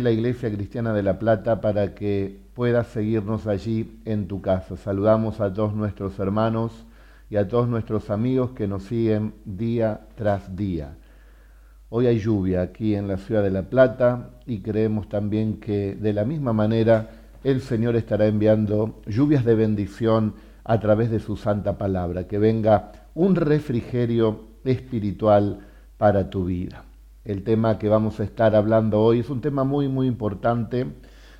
la Iglesia Cristiana de La Plata para que puedas seguirnos allí en tu casa. Saludamos a todos nuestros hermanos y a todos nuestros amigos que nos siguen día tras día. Hoy hay lluvia aquí en la ciudad de La Plata y creemos también que de la misma manera el Señor estará enviando lluvias de bendición a través de su santa palabra, que venga un refrigerio espiritual para tu vida. El tema que vamos a estar hablando hoy es un tema muy, muy importante.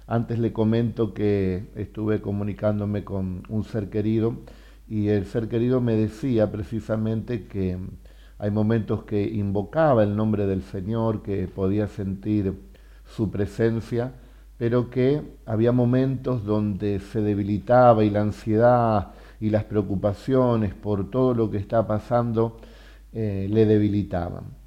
Antes le comento que estuve comunicándome con un ser querido y el ser querido me decía precisamente que hay momentos que invocaba el nombre del Señor, que podía sentir su presencia, pero que había momentos donde se debilitaba y la ansiedad y las preocupaciones por todo lo que está pasando eh, le debilitaban.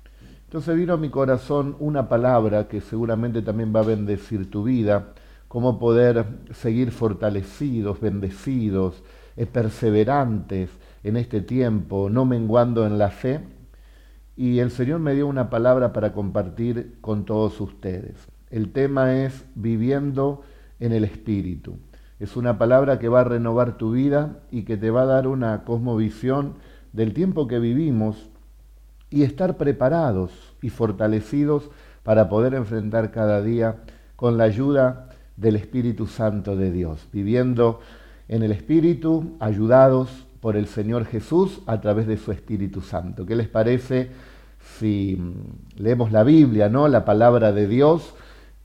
Entonces vino a mi corazón una palabra que seguramente también va a bendecir tu vida, cómo poder seguir fortalecidos, bendecidos, eh, perseverantes en este tiempo, no menguando en la fe. Y el Señor me dio una palabra para compartir con todos ustedes. El tema es viviendo en el Espíritu. Es una palabra que va a renovar tu vida y que te va a dar una cosmovisión del tiempo que vivimos y estar preparados y fortalecidos para poder enfrentar cada día con la ayuda del Espíritu Santo de Dios, viviendo en el Espíritu, ayudados por el Señor Jesús a través de su Espíritu Santo. ¿Qué les parece si leemos la Biblia, ¿no? la palabra de Dios,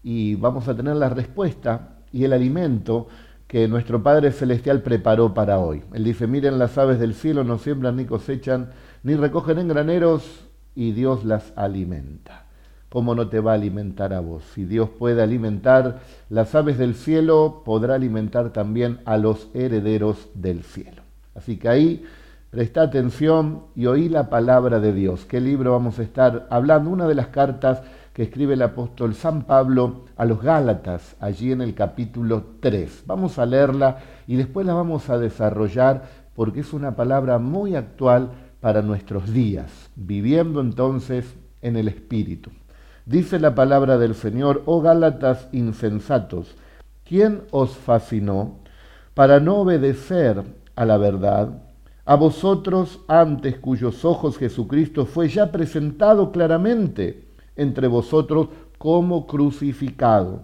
y vamos a tener la respuesta y el alimento que nuestro Padre Celestial preparó para hoy? Él dice, miren las aves del cielo, no siembran ni cosechan, ni recogen en graneros y Dios las alimenta. ¿Cómo no te va a alimentar a vos? Si Dios puede alimentar las aves del cielo, podrá alimentar también a los herederos del cielo. Así que ahí presta atención y oí la palabra de Dios. ¿Qué libro vamos a estar hablando? Una de las cartas que escribe el apóstol San Pablo a los Gálatas, allí en el capítulo 3. Vamos a leerla y después la vamos a desarrollar porque es una palabra muy actual para nuestros días, viviendo entonces en el Espíritu. Dice la palabra del Señor, oh Gálatas insensatos, ¿quién os fascinó para no obedecer a la verdad? A vosotros antes cuyos ojos Jesucristo fue ya presentado claramente entre vosotros como crucificado.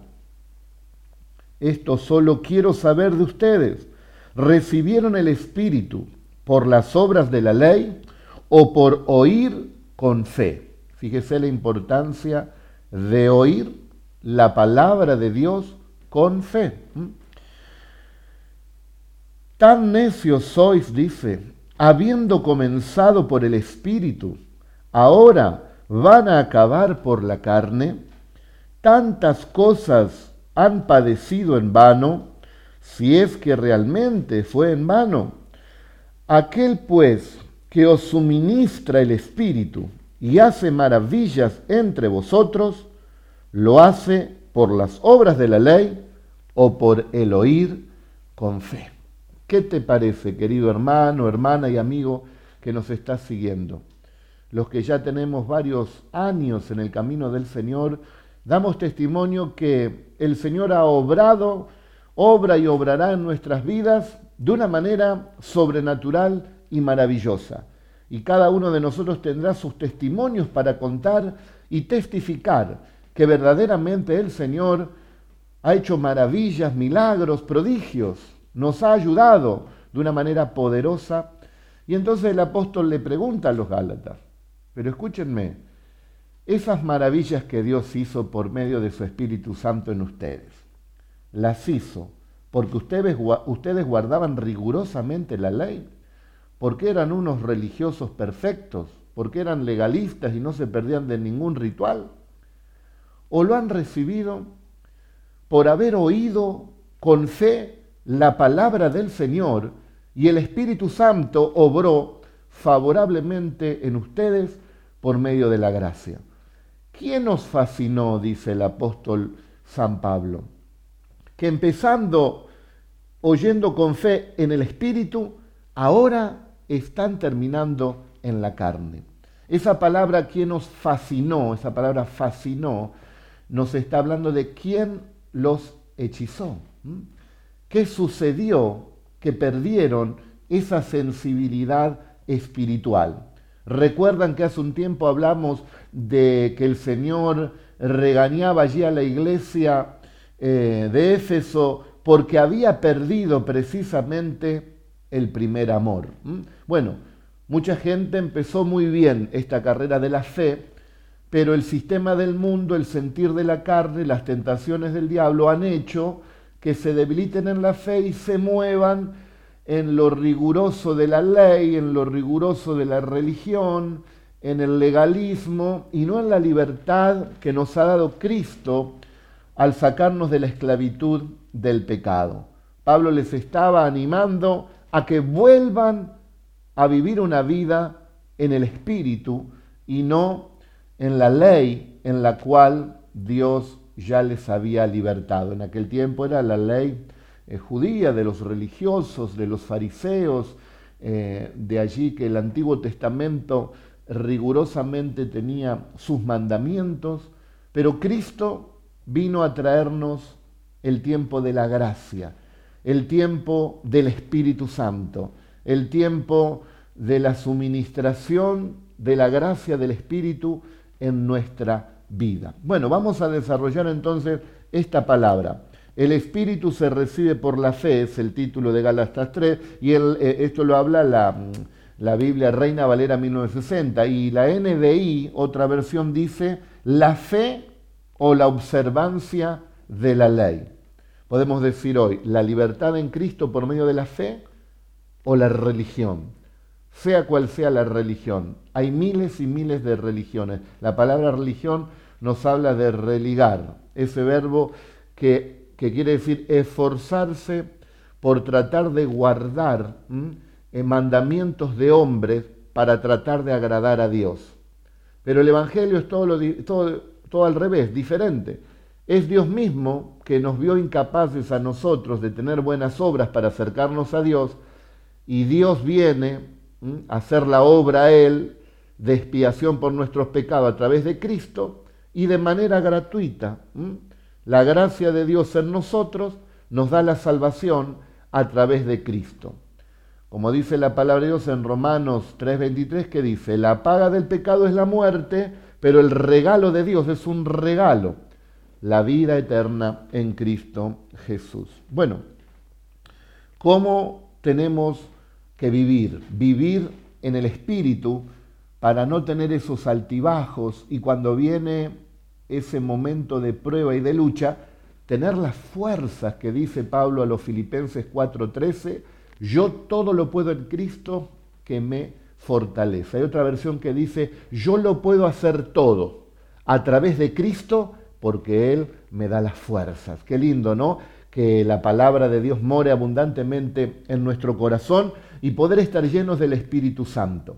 Esto solo quiero saber de ustedes. ¿Recibieron el Espíritu por las obras de la ley o por oír con fe. Fíjese la importancia de oír la palabra de Dios con fe. Tan necios sois, dice, habiendo comenzado por el Espíritu, ahora van a acabar por la carne. Tantas cosas han padecido en vano, si es que realmente fue en vano. Aquel pues que os suministra el Espíritu y hace maravillas entre vosotros, lo hace por las obras de la ley o por el oír con fe. ¿Qué te parece, querido hermano, hermana y amigo que nos estás siguiendo? Los que ya tenemos varios años en el camino del Señor, damos testimonio que el Señor ha obrado, obra y obrará en nuestras vidas de una manera sobrenatural y maravillosa. Y cada uno de nosotros tendrá sus testimonios para contar y testificar que verdaderamente el Señor ha hecho maravillas, milagros, prodigios, nos ha ayudado de una manera poderosa. Y entonces el apóstol le pregunta a los Gálatas, pero escúchenme, esas maravillas que Dios hizo por medio de su Espíritu Santo en ustedes, las hizo porque ustedes, ustedes guardaban rigurosamente la ley porque eran unos religiosos perfectos, porque eran legalistas y no se perdían de ningún ritual, o lo han recibido por haber oído con fe la palabra del Señor y el Espíritu Santo obró favorablemente en ustedes por medio de la gracia. ¿Quién nos fascinó? dice el apóstol San Pablo. Que empezando oyendo con fe en el Espíritu, ahora están terminando en la carne. Esa palabra que nos fascinó, esa palabra fascinó, nos está hablando de quién los hechizó. ¿Qué sucedió que perdieron esa sensibilidad espiritual? Recuerdan que hace un tiempo hablamos de que el Señor regañaba allí a la iglesia eh, de Éfeso porque había perdido precisamente el primer amor. Bueno, mucha gente empezó muy bien esta carrera de la fe, pero el sistema del mundo, el sentir de la carne, las tentaciones del diablo han hecho que se debiliten en la fe y se muevan en lo riguroso de la ley, en lo riguroso de la religión, en el legalismo y no en la libertad que nos ha dado Cristo al sacarnos de la esclavitud del pecado. Pablo les estaba animando a que vuelvan a vivir una vida en el Espíritu y no en la ley en la cual Dios ya les había libertado. En aquel tiempo era la ley eh, judía de los religiosos, de los fariseos, eh, de allí que el Antiguo Testamento rigurosamente tenía sus mandamientos, pero Cristo vino a traernos el tiempo de la gracia, el tiempo del Espíritu Santo, el tiempo de la suministración de la gracia del Espíritu en nuestra vida. Bueno, vamos a desarrollar entonces esta palabra. El Espíritu se recibe por la fe, es el título de Galatas 3, y eh, esto lo habla la, la Biblia Reina Valera 1960, y la NBI, otra versión, dice la fe o la observancia de la ley. Podemos decir hoy, la libertad en Cristo por medio de la fe o la religión. Sea cual sea la religión. Hay miles y miles de religiones. La palabra religión nos habla de religar, ese verbo que, que quiere decir esforzarse por tratar de guardar en mandamientos de hombres para tratar de agradar a Dios. Pero el Evangelio es todo, al revés, diferente. Es Dios mismo que nos vio incapaces a nosotros de tener buenas obras para acercarnos a Dios y Dios viene a hacer la obra a Él de expiación por nuestros pecados a través de Cristo y de manera gratuita. La gracia de Dios en nosotros nos da la salvación a través de Cristo. Como dice la palabra de Dios en Romanos 3:23, que dice, la paga del pecado es la muerte, pero el regalo de Dios es un regalo, la vida eterna en Cristo Jesús. Bueno, ¿cómo tenemos que vivir? Vivir en el Espíritu para no tener esos altibajos y cuando viene ese momento de prueba y de lucha, tener las fuerzas que dice Pablo a los Filipenses 4:13, yo todo lo puedo en Cristo que me fortalece. Hay otra versión que dice, yo lo puedo hacer todo a través de Cristo porque Él me da las fuerzas. Qué lindo, ¿no? Que la palabra de Dios more abundantemente en nuestro corazón y poder estar llenos del Espíritu Santo.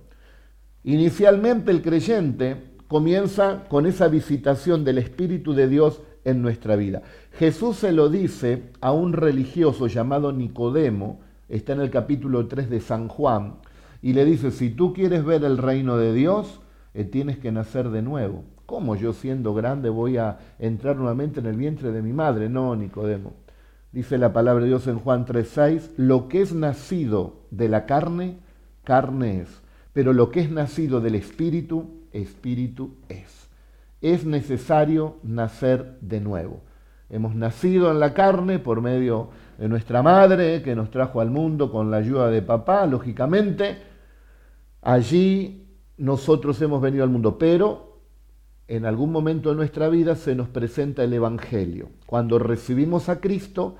Inicialmente el creyente comienza con esa visitación del Espíritu de Dios en nuestra vida. Jesús se lo dice a un religioso llamado Nicodemo, está en el capítulo 3 de San Juan, y le dice, si tú quieres ver el reino de Dios, eh, tienes que nacer de nuevo. ¿Cómo yo siendo grande voy a entrar nuevamente en el vientre de mi madre? No, Nicodemo. Dice la palabra de Dios en Juan 3:6, lo que es nacido de la carne, carne es, pero lo que es nacido del Espíritu, Espíritu es. Es necesario nacer de nuevo. Hemos nacido en la carne por medio de nuestra madre que nos trajo al mundo con la ayuda de papá, lógicamente. Allí nosotros hemos venido al mundo, pero en algún momento de nuestra vida se nos presenta el Evangelio. Cuando recibimos a Cristo,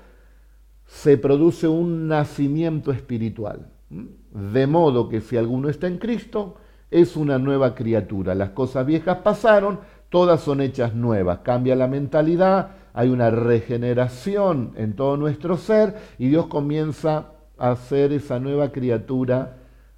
se produce un nacimiento espiritual. De modo que si alguno está en Cristo, es una nueva criatura. Las cosas viejas pasaron, todas son hechas nuevas. Cambia la mentalidad, hay una regeneración en todo nuestro ser y Dios comienza a hacer esa nueva criatura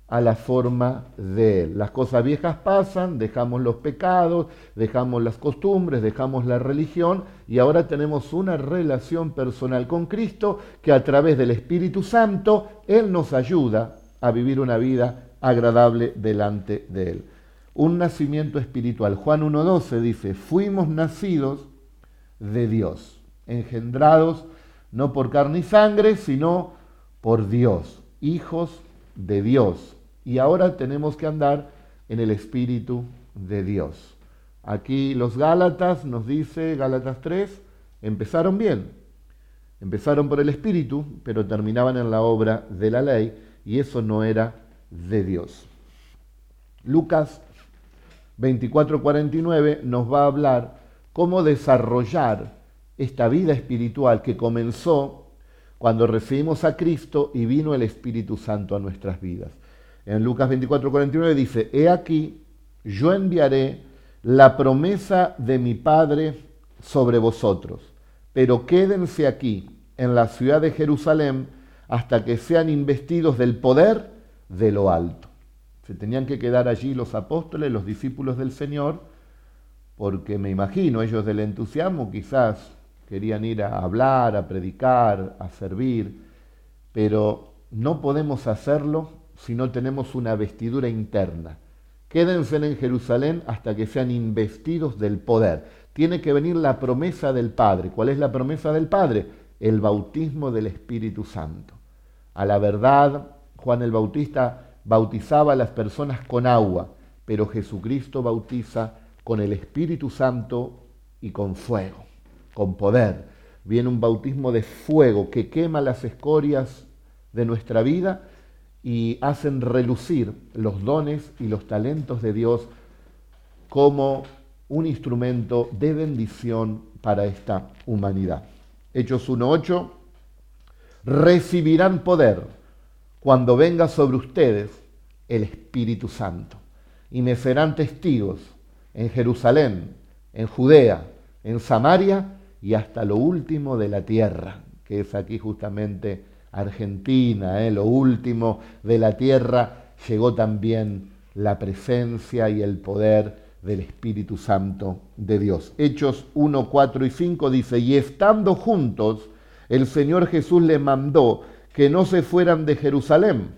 a la forma de Él. Las cosas viejas pasan, dejamos los pecados, dejamos las costumbres, dejamos la religión y ahora tenemos una relación personal con Cristo que a través del Espíritu Santo Él nos ayuda a vivir una vida agradable delante de Él. Un nacimiento espiritual. Juan 1.12 dice, fuimos nacidos de Dios, engendrados no por carne y sangre, sino por Dios, hijos de Dios. Y ahora tenemos que andar en el Espíritu de Dios. Aquí los Gálatas, nos dice Gálatas 3, empezaron bien. Empezaron por el Espíritu, pero terminaban en la obra de la ley, y eso no era de Dios. Lucas 24:49 nos va a hablar cómo desarrollar esta vida espiritual que comenzó cuando recibimos a Cristo y vino el Espíritu Santo a nuestras vidas. En Lucas 24:49 dice, He aquí, yo enviaré la promesa de mi Padre sobre vosotros, pero quédense aquí, en la ciudad de Jerusalén, hasta que sean investidos del poder de lo alto. Se tenían que quedar allí los apóstoles, los discípulos del Señor, porque me imagino ellos del entusiasmo quizás querían ir a hablar, a predicar, a servir, pero no podemos hacerlo si no tenemos una vestidura interna. Quédense en Jerusalén hasta que sean investidos del poder. Tiene que venir la promesa del Padre. ¿Cuál es la promesa del Padre? El bautismo del Espíritu Santo. A la verdad, Juan el Bautista bautizaba a las personas con agua, pero Jesucristo bautiza con el Espíritu Santo y con fuego, con poder. Viene un bautismo de fuego que quema las escorias de nuestra vida y hacen relucir los dones y los talentos de Dios como un instrumento de bendición para esta humanidad. Hechos 1.8, recibirán poder cuando venga sobre ustedes el Espíritu Santo. Y me serán testigos en Jerusalén, en Judea, en Samaria y hasta lo último de la tierra, que es aquí justamente Argentina, ¿eh? lo último de la tierra, llegó también la presencia y el poder del Espíritu Santo de Dios. Hechos 1, 4 y 5 dice, y estando juntos, el Señor Jesús le mandó que no se fueran de Jerusalén.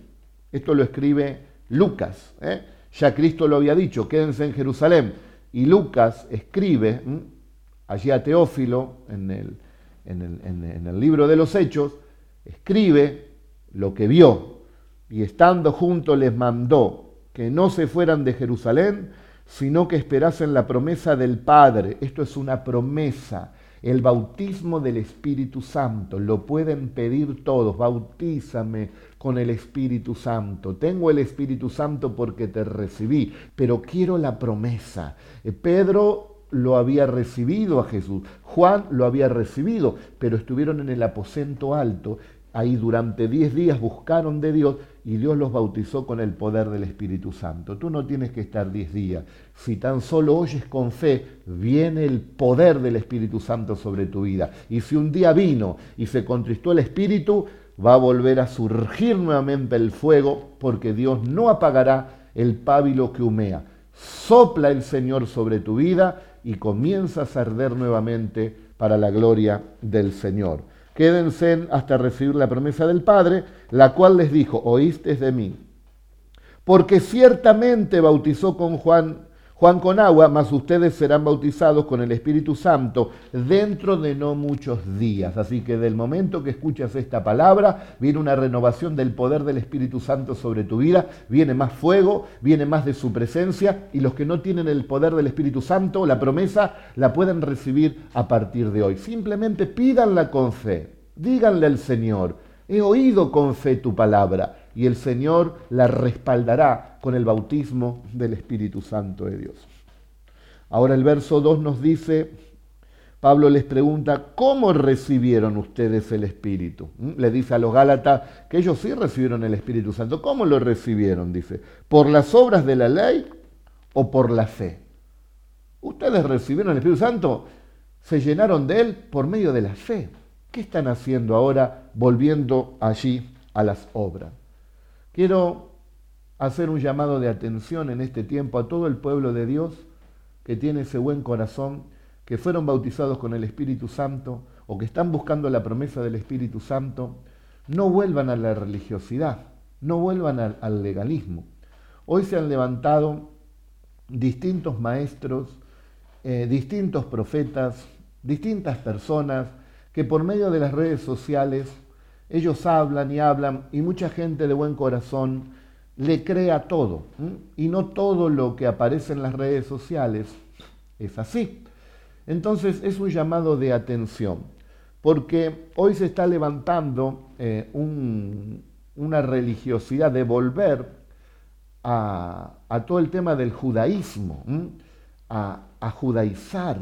Esto lo escribe Lucas. ¿eh? Ya Cristo lo había dicho, quédense en Jerusalén. Y Lucas escribe allí a Teófilo en el, en el libro de los Hechos, escribe lo que vio. Y estando juntos les mandó que no se fueran de Jerusalén, sino que esperasen la promesa del Padre. Esto es una promesa el bautismo del Espíritu Santo. Lo pueden pedir todos. Bautízame con el Espíritu Santo. Tengo el Espíritu Santo porque te recibí, pero quiero la promesa. Eh, Pedro lo había recibido a Jesús. Juan lo había recibido, pero estuvieron en el aposento alto Ahí durante 10 días buscaron de Dios y Dios los bautizó con el poder del Espíritu Santo. Tú no tienes que estar 10 días. Si tan solo oyes con fe, viene el poder del Espíritu Santo sobre tu vida. Y si un día vino y se contristó el Espíritu, va a volver a surgir nuevamente el fuego porque Dios no apagará el pábilo que humea. Sopla el Señor sobre tu vida y comienzas a arder nuevamente para la gloria del Señor quédense hasta recibir la promesa del Padre, la cual les dijo, oíste de mí. Porque ciertamente bautizó con Juan, Juan con agua, mas ustedes serán bautizados con el Espíritu Santo dentro de no muchos días. Así que del momento que escuchas esta palabra, viene una renovación del poder del Espíritu Santo sobre tu vida, viene más fuego, viene más de su presencia, y los que no tienen el poder del Espíritu Santo, la promesa, la pueden recibir a partir de hoy. Simplemente pídanla con fe. Díganle al Señor, he oído con fe tu palabra y el Señor la respaldará con el bautismo del Espíritu Santo de Dios. Ahora el verso 2 nos dice, Pablo les pregunta, ¿cómo recibieron ustedes el Espíritu? ¿Mm? Le dice a los Gálatas que ellos sí recibieron el Espíritu Santo. ¿Cómo lo recibieron? Dice, ¿por las obras de la ley o por la fe? Ustedes recibieron el Espíritu Santo, se llenaron de él por medio de la fe. ¿Qué están haciendo ahora volviendo allí a las obras? Quiero hacer un llamado de atención en este tiempo a todo el pueblo de Dios que tiene ese buen corazón, que fueron bautizados con el Espíritu Santo o que están buscando la promesa del Espíritu Santo, no vuelvan a la religiosidad, no vuelvan al, legalismo. Hoy se han levantado distintos maestros, eh, distintos profetas, distintas personas que por medio de las redes sociales ellos hablan y hablan y mucha gente de buen corazón le crea todo. Y no todo lo que aparece en las redes sociales es así. Entonces es un llamado de atención, porque hoy se está levantando eh, una religiosidad de volver a, todo el tema del judaísmo, a, judaizar.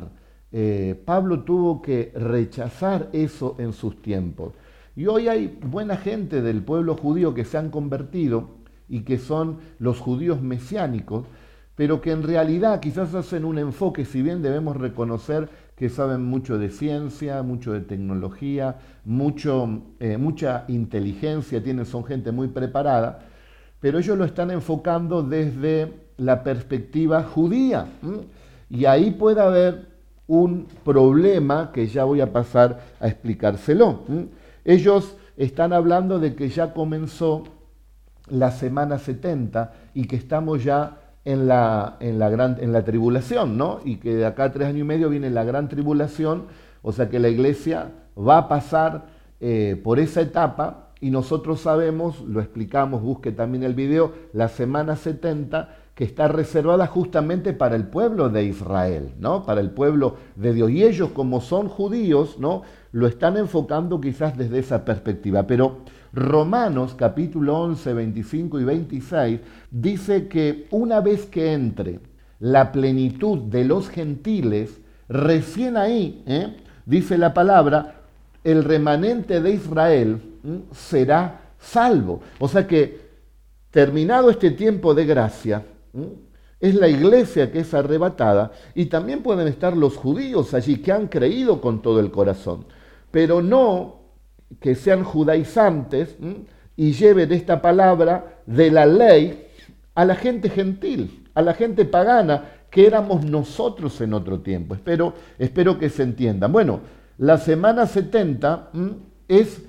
Eh, Pablo tuvo que rechazar eso en sus tiempos. Y hoy hay buena gente del pueblo judío que se han convertido y que son los judíos mesiánicos, pero que en realidad quizás hacen un enfoque, si bien debemos reconocer que saben mucho de ciencia, mucho de tecnología, mucho, eh, mucha inteligencia, tienen, son gente muy preparada, pero ellos lo están enfocando desde la perspectiva judía. Y ahí puede haber un problema que ya voy a pasar a explicárselo. Ellos están hablando de que ya comenzó la semana 70 y que estamos ya en la, en la, gran, en la tribulación, ¿no? Y que de acá a tres años y medio viene la gran tribulación, o sea que la iglesia va a pasar eh, por esa etapa y nosotros sabemos, lo explicamos, busque también el video, la semana 70 que está reservada justamente para el pueblo de Israel, ¿no? Para el pueblo de Dios. Y ellos, como son judíos, ¿no? Lo están enfocando quizás desde esa perspectiva. Pero Romanos capítulo 11, 25 y 26 dice que una vez que entre la plenitud de los gentiles, recién ahí, ¿eh? dice la palabra, el remanente de Israel será salvo. O sea que terminado este tiempo de gracia, es la iglesia que es arrebatada y también pueden estar los judíos allí que han creído con todo el corazón, pero no que sean judaizantes y lleven esta palabra de la ley a la gente gentil, a la gente pagana, que éramos nosotros en otro tiempo. Espero, espero que se entiendan. Bueno, la semana 70 es,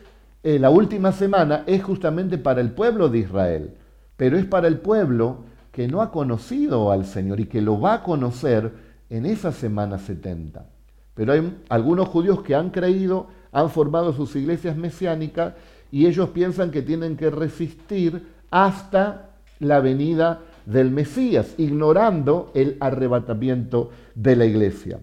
eh, la última semana es justamente para el pueblo de Israel, pero es para el pueblo que no ha conocido al Señor y que lo va a conocer en esa semana 70. Pero hay algunos judíos que han creído, han formado sus iglesias mesiánicas y ellos piensan que tienen que resistir hasta la venida del Mesías, ignorando el arrebatamiento de la iglesia.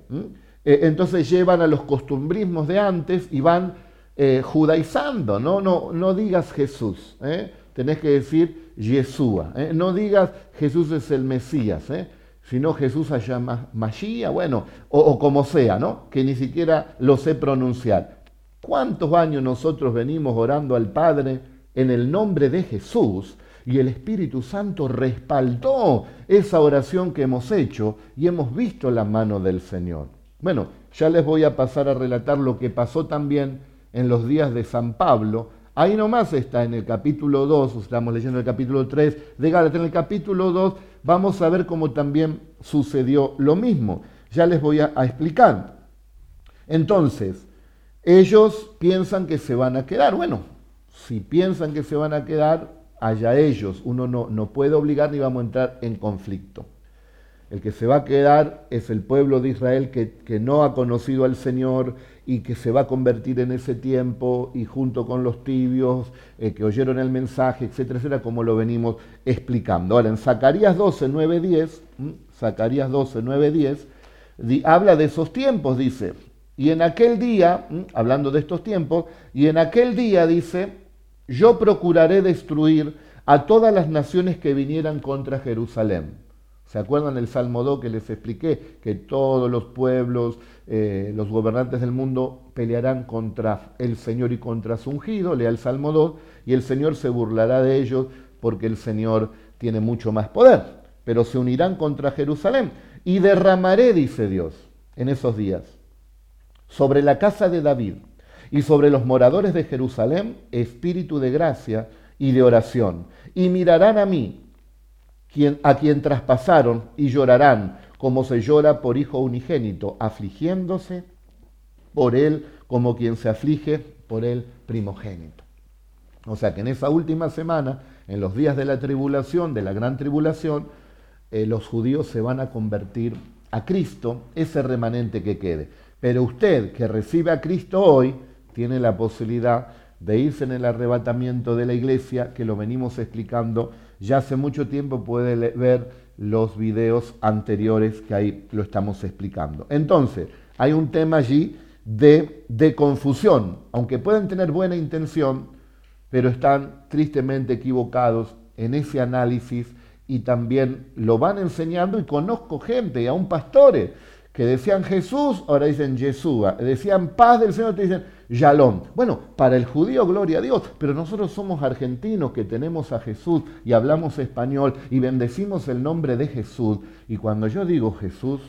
Eh, entonces llevan a los costumbrismos de antes y van eh, judaizando, ¿no? No, no digas Jesús, ¿eh? tenés que decir Yeshua. ¿eh? No digas Jesús es el Mesías, ¿eh? sino Jesús allá Mashiach, bueno, o, como sea, ¿no? Que ni siquiera lo sé pronunciar. ¿Cuántos años nosotros venimos orando al Padre en el nombre de Jesús? Y el Espíritu Santo respaldó esa oración que hemos hecho y hemos visto la mano del Señor. Bueno, ya les voy a pasar a relatar lo que pasó también en los días de San Pablo, Ahí nomás está en el capítulo 2, estamos leyendo el capítulo 3 de Gálatas. En el capítulo 2 vamos a ver cómo también sucedió lo mismo. Ya les voy a, explicar. Entonces, ellos piensan que se van a quedar. Bueno, si piensan que se van a quedar, allá ellos. Uno no, no puede obligar ni vamos a entrar en conflicto. El que se va a quedar es el pueblo de Israel que, no ha conocido al Señor y que se va a convertir en ese tiempo y junto con los tibios eh, que oyeron el mensaje, etcétera, etcétera, como lo venimos explicando. Ahora, en Zacarías 12, 9, 10, Zacarías 12, 9, 10, habla de esos tiempos, dice, y en aquel día, hablando de estos tiempos, y en aquel día dice, yo procuraré destruir a todas las naciones que vinieran contra Jerusalén ¿Se acuerdan el Salmo 2 que les expliqué? Que todos los pueblos, eh, los gobernantes del mundo pelearán contra el Señor y contra su ungido, lea el Salmo 2, y el Señor se burlará de ellos porque el Señor tiene mucho más poder. Pero se unirán contra Jerusalén. Y derramaré, dice Dios, en esos días, sobre la casa de David y sobre los moradores de Jerusalén, espíritu de gracia y de oración. Y mirarán a mí a quien traspasaron y llorarán como se llora por hijo unigénito, afligiéndose por él como quien se aflige por el primogénito. O sea que en esa última semana, en los días de la tribulación, de la gran tribulación, eh, los judíos se van a convertir a Cristo, ese remanente que quede. Pero usted que recibe a Cristo hoy tiene la posibilidad de irse en el arrebatamiento de la iglesia, que lo venimos explicando ya hace mucho tiempo, puede ver los videos anteriores que ahí lo estamos explicando. Entonces, hay un tema allí de, de confusión, aunque pueden tener buena intención, pero están tristemente equivocados en ese análisis y también lo van enseñando y conozco gente, y aún pastores, que decían Jesús, ahora dicen Yeshua, decían paz del Señor, te dicen Yalom. Bueno, para el judío, gloria a Dios, pero nosotros somos argentinos que tenemos a Jesús y hablamos español y bendecimos el nombre de Jesús. Y cuando yo digo Jesús,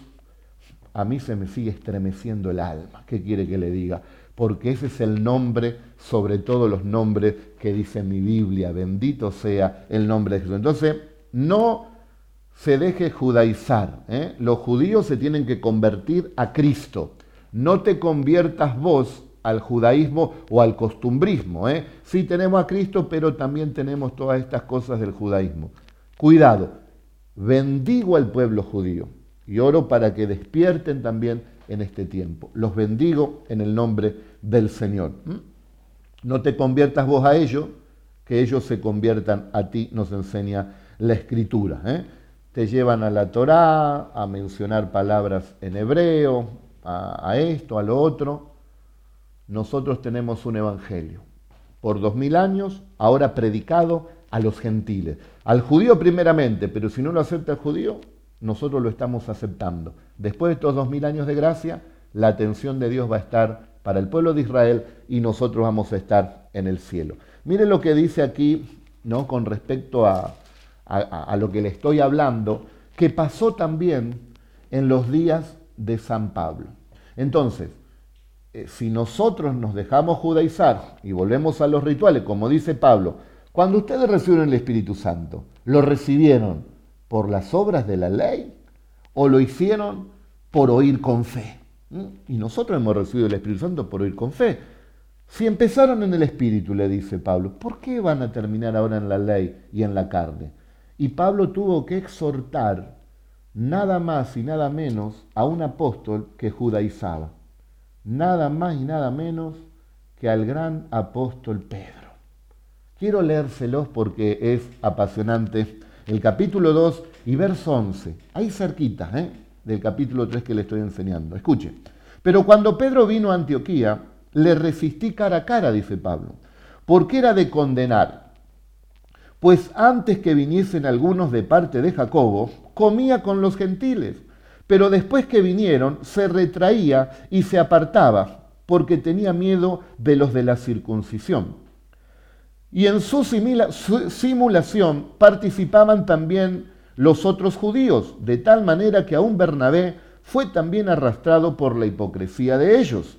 a mí se me sigue estremeciendo el alma. ¿Qué quiere que le diga? Porque ese es el nombre sobre todos los nombres que dice mi Biblia. Bendito sea el nombre de Jesús. Entonces, no se deje judaizar. ¿eh? Los judíos se tienen que convertir a Cristo. No te conviertas vos al judaísmo o al costumbrismo. ¿eh? Sí tenemos a Cristo, pero también tenemos todas estas cosas del judaísmo. Cuidado, bendigo al pueblo judío y oro para que despierten también en este tiempo. Los bendigo en el nombre del Señor. No te conviertas vos a ellos, que ellos se conviertan a ti, nos enseña la escritura. ¿eh? te llevan a la Torá, a mencionar palabras en hebreo, a, esto, a lo otro. Nosotros tenemos un evangelio por dos mil años, ahora predicado a los gentiles. Al judío primeramente, pero si no lo acepta el judío, nosotros lo estamos aceptando. Después de estos dos mil años de gracia, la atención de Dios va a estar para el pueblo de Israel y nosotros vamos a estar en el cielo. Miren lo que dice aquí, ¿no? Con respecto a, a, lo que le estoy hablando, que pasó también en los días de San Pablo. Entonces, si nosotros nos dejamos judaizar y volvemos a los rituales, como dice Pablo, cuando ustedes recibieron el Espíritu Santo, ¿lo recibieron por las obras de la ley o lo hicieron por oír con fe? ¿Mm? Y nosotros hemos recibido el Espíritu Santo por oír con fe. Si empezaron en el Espíritu, le dice Pablo, ¿por qué van a terminar ahora en la ley y en la carne? Y Pablo tuvo que exhortar nada más y nada menos a un apóstol que judaizaba. Nada más y nada menos que al gran apóstol Pedro. Quiero leérselos porque es apasionante. El capítulo 2 y verso 11, ahí cerquita ¿eh? del capítulo 3 que le estoy enseñando. Escuche. Pero cuando Pedro vino a Antioquía, le resistí cara a cara, dice Pablo, porque era de condenar pues antes que viniesen algunos de parte de Jacobo, comía con los gentiles, pero después que vinieron se retraía y se apartaba, porque tenía miedo de los de la circuncisión. Y en su, simulación participaban también los otros judíos, de tal manera que aún Bernabé fue también arrastrado por la hipocresía de ellos.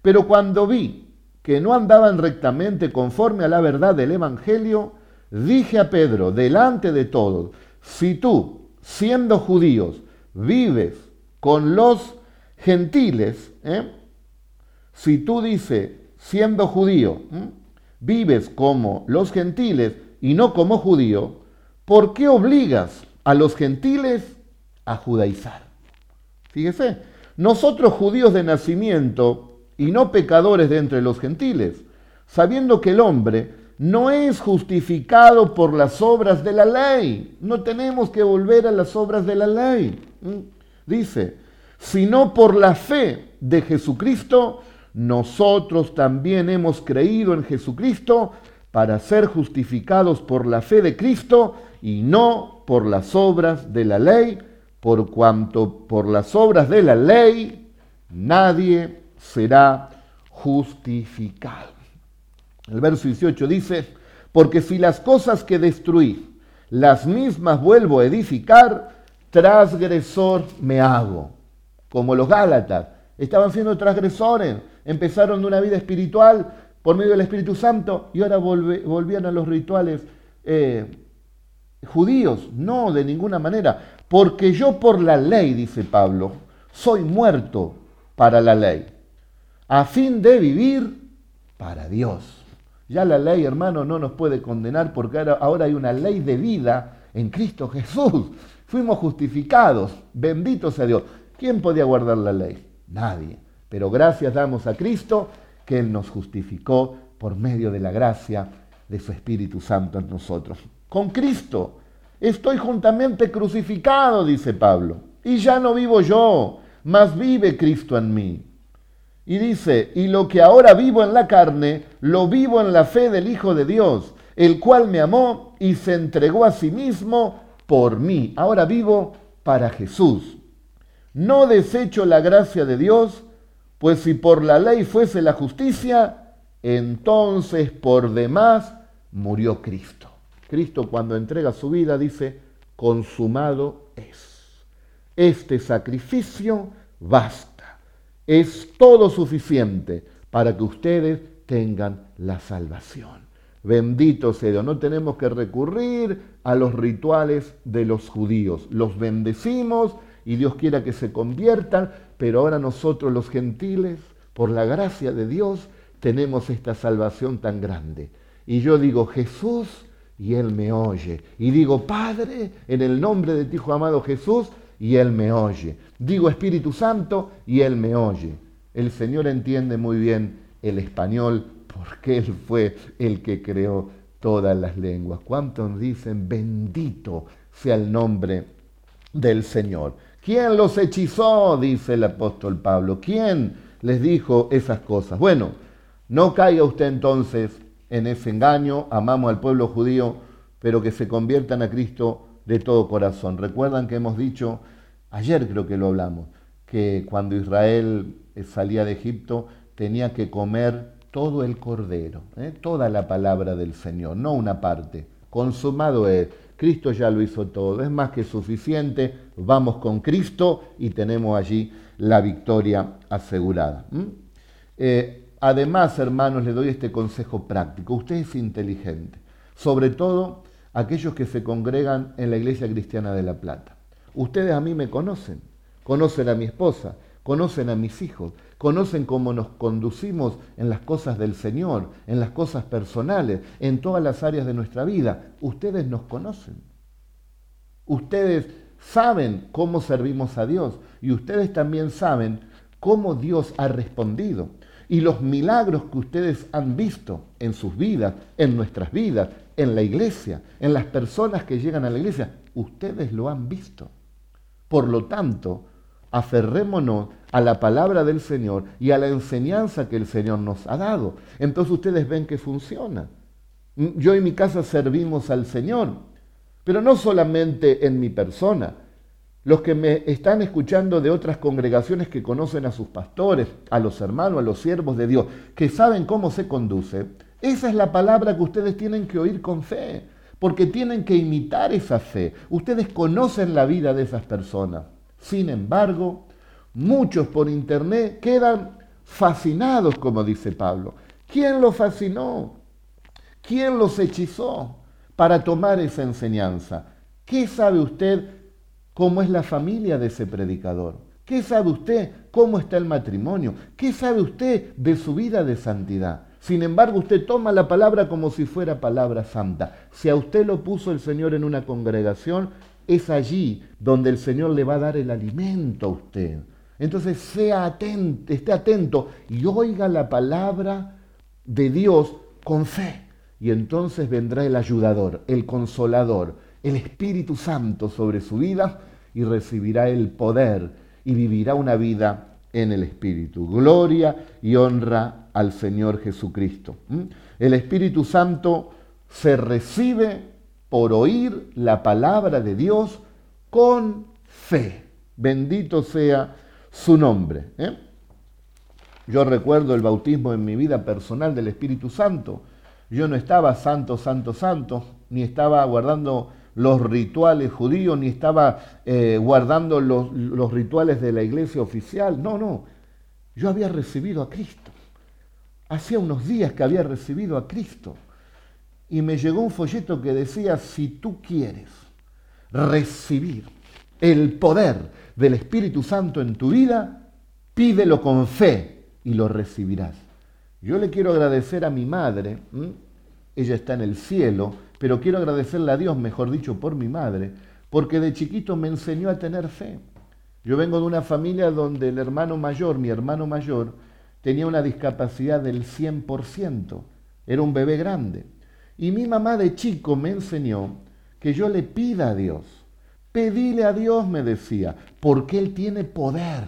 Pero cuando vi que no andaban rectamente conforme a la verdad del Evangelio, dije a Pedro, delante de todos, si tú, siendo judíos, vives con los gentiles, ¿eh? si tú dices, siendo judío, vives como los gentiles y no como judío, ¿por qué obligas a los gentiles a judaizar? Fíjese, nosotros judíos de nacimiento y no pecadores de entre los gentiles, sabiendo que el hombre no es justificado por las obras de la ley. No tenemos que volver a las obras de la ley. Dice, sino por la fe de Jesucristo, nosotros también hemos creído en Jesucristo para ser justificados por la fe de Cristo y no por las obras de la ley, por cuanto por las obras de la ley nadie será justificado. El verso 18 dice, porque si las cosas que destruí, las mismas vuelvo a edificar, transgresor me hago. Como los Gálatas, estaban siendo transgresores, empezaron una vida espiritual por medio del Espíritu Santo y ahora volvían a los rituales eh, judíos. No, de ninguna manera. Porque yo por la ley, dice Pablo, soy muerto para la ley, a fin de vivir para Dios. Ya la ley, hermano, no nos puede condenar porque ahora hay una ley de vida en Cristo Jesús. Fuimos justificados, benditos a Dios. ¿Quién podía guardar la ley? Nadie. Pero gracias damos a Cristo que Él nos justificó por medio de la gracia de su Espíritu Santo en nosotros. Con Cristo estoy juntamente crucificado, dice Pablo, y ya no vivo yo, mas vive Cristo en mí. Y dice, y lo que ahora vivo en la carne, lo vivo en la fe del Hijo de Dios, el cual me amó y se entregó a sí mismo por mí. Ahora vivo para Jesús. No desecho la gracia de Dios, pues si por la ley fuese la justicia, entonces por demás murió Cristo. Cristo cuando entrega su vida dice, consumado es. Este sacrificio basta. Es todo suficiente para que ustedes tengan la salvación. Bendito sea Dios. No tenemos que recurrir a los rituales de los judíos. Los bendecimos y Dios quiera que se conviertan, pero ahora nosotros los gentiles, por la gracia de Dios, tenemos esta salvación tan grande. Y yo digo Jesús y Él me oye. Y digo Padre, en el nombre de ti, Hijo amado Jesús, y Él me oye. Digo Espíritu Santo y Él me oye. El Señor entiende muy bien el español porque Él fue el que creó todas las lenguas. ¿Cuántos dicen bendito sea el nombre del Señor? ¿Quién los hechizó? dice el apóstol Pablo. ¿Quién les dijo esas cosas? Bueno, no caiga usted entonces en ese engaño, amamos al pueblo judío, pero que se conviertan a Cristo de todo corazón. Recuerdan que hemos dicho, ayer creo que lo hablamos, que cuando Israel eh, salía de Egipto tenía que comer todo el cordero, ¿eh? toda la palabra del Señor, no una parte. Consumado es. Cristo ya lo hizo todo, es más que suficiente. Vamos con Cristo y tenemos allí la victoria asegurada. Eh, además, hermanos, le doy este consejo práctico. Usted es inteligente, sobre todo aquellos que se congregan en la Iglesia Cristiana de La Plata. Ustedes a mí me conocen, conocen a mi esposa, conocen a mis hijos, conocen cómo nos conducimos en las cosas del Señor, en las cosas personales, en todas las áreas de nuestra vida. Ustedes nos conocen. Ustedes saben cómo servimos a Dios y ustedes también saben cómo Dios ha respondido y los milagros que ustedes han visto en sus vidas, en nuestras vidas, en la iglesia, en las personas que llegan a la iglesia, ustedes lo han visto. Por lo tanto, aferrémonos a la palabra del Señor y a la enseñanza que el Señor nos ha dado. Entonces ustedes ven que funciona. Yo y mi casa servimos al Señor, pero no solamente en mi persona, los que me están escuchando de otras congregaciones que conocen a sus pastores, a los hermanos, a los siervos de Dios, que saben cómo se conduce, esa es la palabra que ustedes tienen que oír con fe, porque tienen que imitar esa fe. Ustedes conocen la vida de esas personas. Sin embargo, muchos por internet quedan fascinados, como dice Pablo. ¿Quién los fascinó? ¿Quién los hechizó para tomar esa enseñanza? ¿Qué sabe usted cómo es la familia de ese predicador. ¿Qué sabe usted cómo está el matrimonio? ¿Qué sabe usted de su vida de santidad? Sin embargo, usted toma la palabra como si fuera palabra santa. Si a usted lo puso el Señor en una congregación, es allí donde el Señor le va a dar el alimento a usted. Entonces, sea atento, esté atento y oiga la palabra de Dios con fe. Y entonces vendrá el ayudador, el consolador, el Espíritu Santo sobre su vida y recibirá el poder y vivirá una vida en el Espíritu. Gloria y honra al Señor Jesucristo. El Espíritu Santo se recibe por oír la palabra de Dios con fe. Bendito sea su nombre. ¿eh? Yo recuerdo el bautismo en mi vida personal del Espíritu Santo. Yo no estaba santo, santo, santo, ni estaba guardando los rituales judíos, ni estaba eh, guardando los, los rituales de la iglesia oficial. No, no. Yo había recibido a Cristo. Hacía unos días que había recibido a Cristo. Y me llegó un folleto que decía, si tú quieres recibir el poder del Espíritu Santo en tu vida, pídelo con fe y lo recibirás. Yo le quiero agradecer a mi madre, ella está en el cielo, pero quiero agradecerle a Dios, mejor dicho, por mi madre, porque de chiquito me enseñó a tener fe. Yo vengo de una familia donde el hermano mayor, mi hermano mayor, tenía una discapacidad del 100%. Era un bebé grande. Y mi mamá de chico me enseñó que yo le pida a Dios. Pedile a Dios, me decía, porque Él tiene poder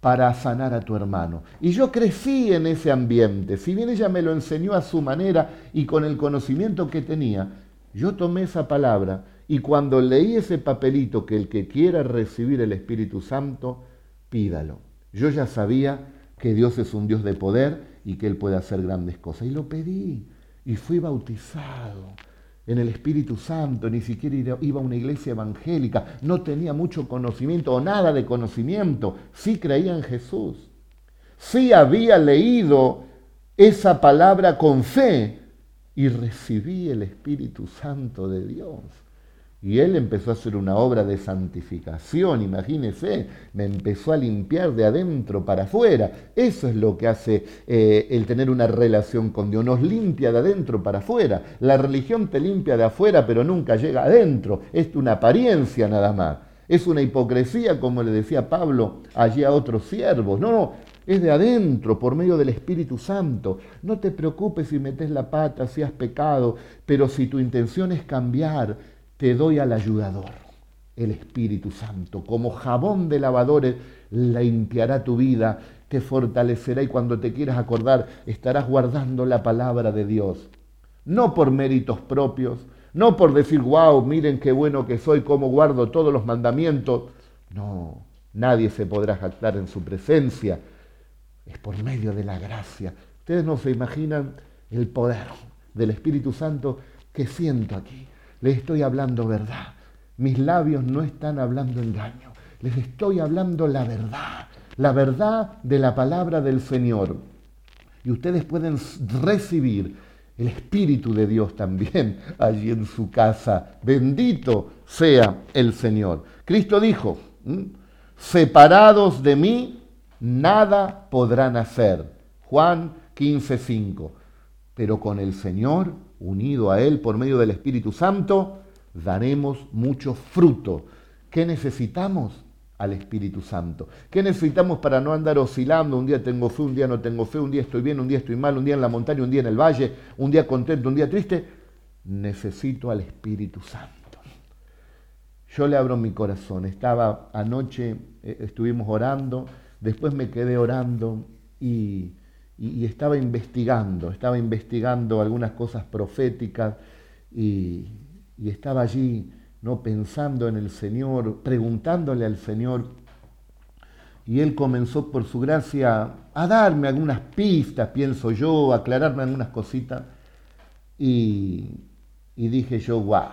para sanar a tu hermano. Y yo crecí en ese ambiente. Si bien ella me lo enseñó a su manera y con el conocimiento que tenía, yo tomé esa palabra y cuando leí ese papelito que el que quiera recibir el Espíritu Santo, pídalo. Yo ya sabía que Dios es un Dios de poder y que Él puede hacer grandes cosas. Y lo pedí y fui bautizado en el Espíritu Santo, ni siquiera iba a una iglesia evangélica, no tenía mucho conocimiento o nada de conocimiento, sí creía en Jesús, sí había leído esa palabra con fe y recibí el Espíritu Santo de Dios. Y él empezó a hacer una obra de santificación, imagínese, me empezó a limpiar de adentro para afuera. Eso es lo que hace eh, el tener una relación con Dios, nos limpia de adentro para afuera. La religión te limpia de afuera, pero nunca llega adentro, es una apariencia nada más. Es una hipocresía, como le decía Pablo allí a otros siervos. No, no, es de adentro, por medio del Espíritu Santo. No te preocupes si metes la pata, si has pecado, pero si tu intención es cambiar, te doy al ayudador, el Espíritu Santo. Como jabón de lavadores limpiará tu vida, te fortalecerá y cuando te quieras acordar estarás guardando la palabra de Dios. No por méritos propios, no por decir, wow, miren qué bueno que soy, cómo guardo todos los mandamientos. No, nadie se podrá jactar en su presencia. Es por medio de la gracia. Ustedes no se imaginan el poder del Espíritu Santo que siento aquí. Les estoy hablando verdad. Mis labios no están hablando engaño. Les estoy hablando la verdad. La verdad de la palabra del Señor. Y ustedes pueden recibir el Espíritu de Dios también allí en su casa. Bendito sea el Señor. Cristo dijo, separados de mí, nada podrán hacer. Juan 15:5. Pero con el Señor unido a Él por medio del Espíritu Santo, daremos mucho fruto. ¿Qué necesitamos? Al Espíritu Santo. ¿Qué necesitamos para no andar oscilando? Un día tengo fe, un día no tengo fe, un día estoy bien, un día estoy mal, un día en la montaña, un día en el valle, un día contento, un día triste. Necesito al Espíritu Santo. Yo le abro mi corazón. Estaba anoche, eh, estuvimos orando, después me quedé orando y estaba investigando, estaba investigando algunas cosas proféticas y, estaba allí no pensando en el Señor, preguntándole al Señor. Y Él comenzó por su gracia a darme algunas pistas, pienso yo, a aclararme algunas cositas. Y, y dije yo, wow,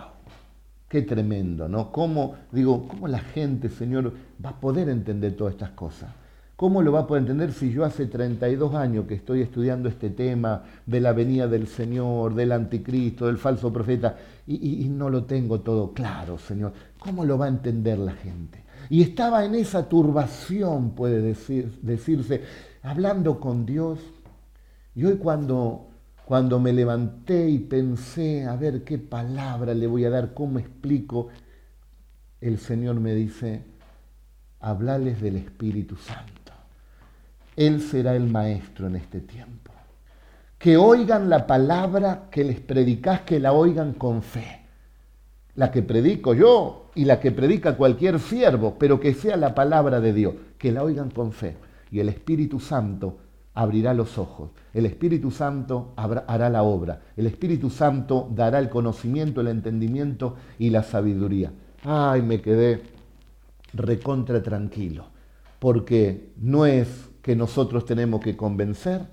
qué tremendo, ¿no? ¿Cómo, digo, cómo la gente, Señor, va a poder entender todas estas cosas? ¿Cómo lo va a poder entender si yo hace 32 años que estoy estudiando este tema de la venida del Señor, del anticristo, del falso profeta, y, no lo tengo todo claro, Señor? ¿Cómo lo va a entender la gente? Y estaba en esa turbación, puede decirse, hablando con Dios. Y hoy cuando, cuando me levanté y pensé, a ver qué palabra le voy a dar, cómo explico, el Señor me dice, hablales del Espíritu Santo. Él será el maestro en este tiempo. Que oigan la palabra que les predicas, que la oigan con fe. La que predico yo y la que predica cualquier siervo, pero que sea la palabra de Dios, que la oigan con fe. Y el Espíritu Santo abrirá los ojos. El Espíritu Santo hará la obra. El Espíritu Santo dará el conocimiento, el entendimiento y la sabiduría. Ay, me quedé recontra tranquilo, porque no es que nosotros tenemos que convencer,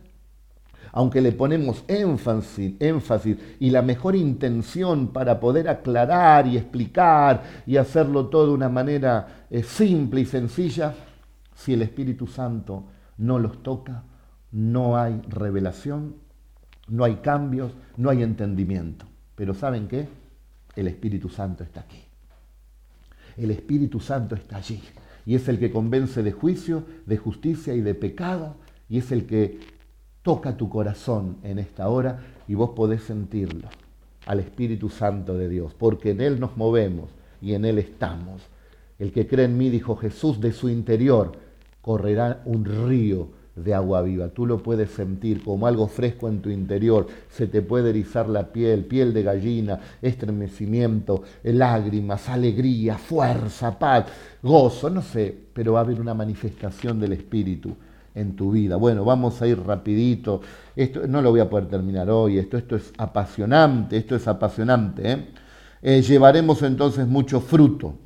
aunque le ponemos énfasis, énfasis y la mejor intención para poder aclarar y explicar y hacerlo todo de una manera eh, simple y sencilla, si el Espíritu Santo no los toca, no hay revelación, no hay cambios, no hay entendimiento. Pero ¿saben qué? El Espíritu Santo está aquí. El Espíritu Santo está allí y es el que convence de juicio, de justicia y de pecado, y es el que toca tu corazón en esta hora y vos podés sentirlo, al Espíritu Santo de Dios, porque en Él nos movemos y en Él estamos. El que cree en mí, dijo Jesús, de su interior correrá un río de agua viva. Tú lo puedes sentir como algo fresco en tu interior. Se te puede erizar la piel, piel de gallina, estremecimiento, lágrimas, alegría, fuerza, paz, gozo, no sé, pero va a haber una manifestación del Espíritu en tu vida. Bueno, vamos a ir rapidito. Esto no lo voy a poder terminar hoy. Esto, esto es apasionante, esto es apasionante. ¿eh? Eh, llevaremos entonces mucho fruto.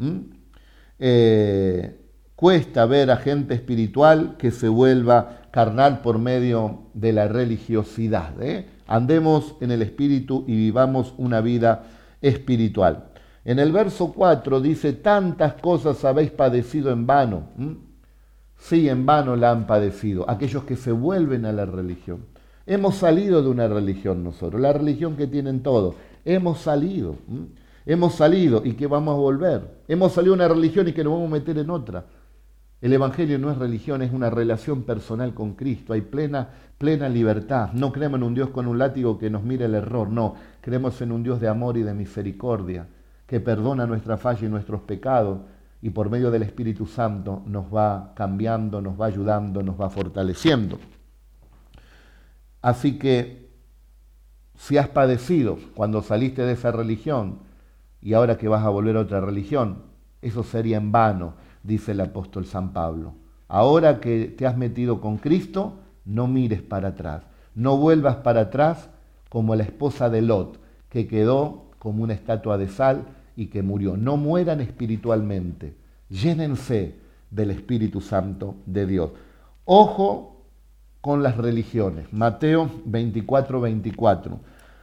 Eh, cuesta ver a gente espiritual que se vuelva carnal por medio de la religiosidad. ¿eh? Andemos en el espíritu y vivamos una vida espiritual. En el verso 4 dice, tantas cosas habéis padecido en vano. Sí, en vano la han padecido, aquellos que se vuelven a la religión. Hemos salido de una religión nosotros, la religión que tienen todos. Hemos salido, hemos salido y que vamos a volver. Hemos salido de una religión y que nos vamos a meter en otra. El Evangelio no es religión, es una relación personal con Cristo. Hay plena, plena libertad. No creemos en un Dios con un látigo que nos mire el error, no. Creemos en un Dios de amor y de misericordia, que perdona nuestra falla y nuestros pecados y por medio del Espíritu Santo nos va cambiando, nos va ayudando, nos va fortaleciendo. Así que si has padecido cuando saliste de esa religión y ahora que vas a volver a otra religión, eso sería en vano dice el apóstol San Pablo. Ahora que te has metido con Cristo, no mires para atrás. No vuelvas para atrás como la esposa de Lot, que quedó como una estatua de sal y que murió. No mueran espiritualmente. Llénense del Espíritu Santo de Dios. Ojo con las religiones. Mateo 24, 24.